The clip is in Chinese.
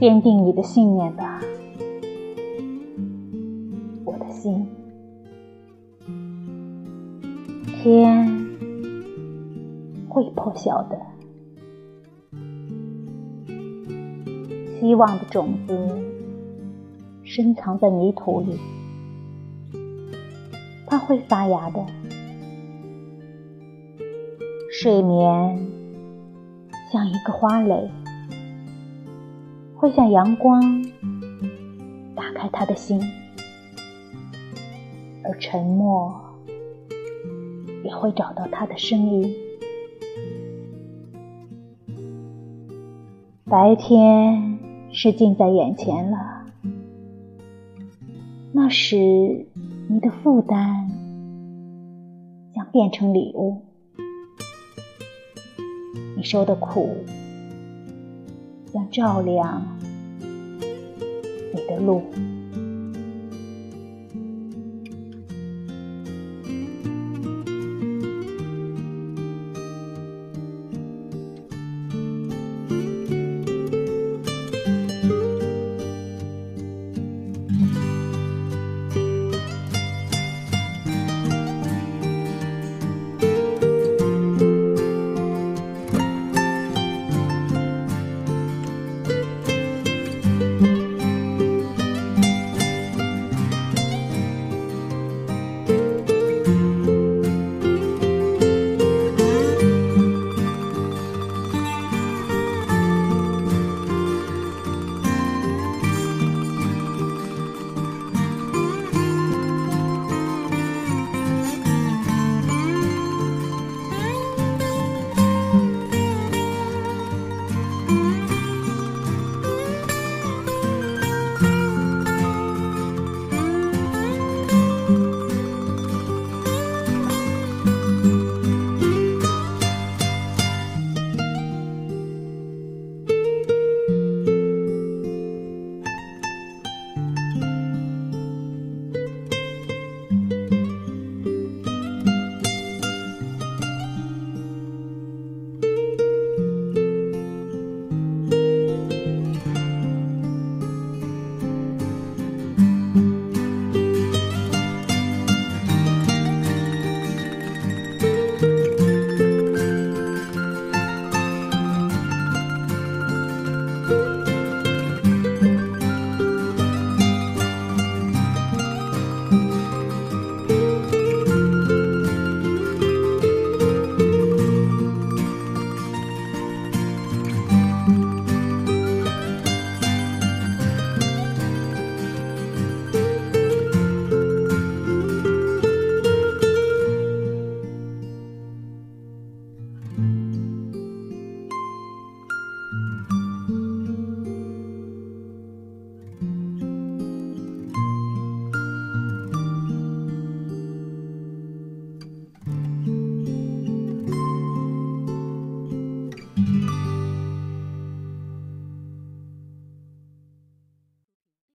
坚定你的信念吧，我的心。天会破晓的，希望的种子深藏在泥土里，它会发芽的。睡眠像一个花蕾。会像阳光打开他的心，而沉默也会找到他的声音。白天是近在眼前了，那时你的负担将变成礼物，你受的苦。要照亮你的路。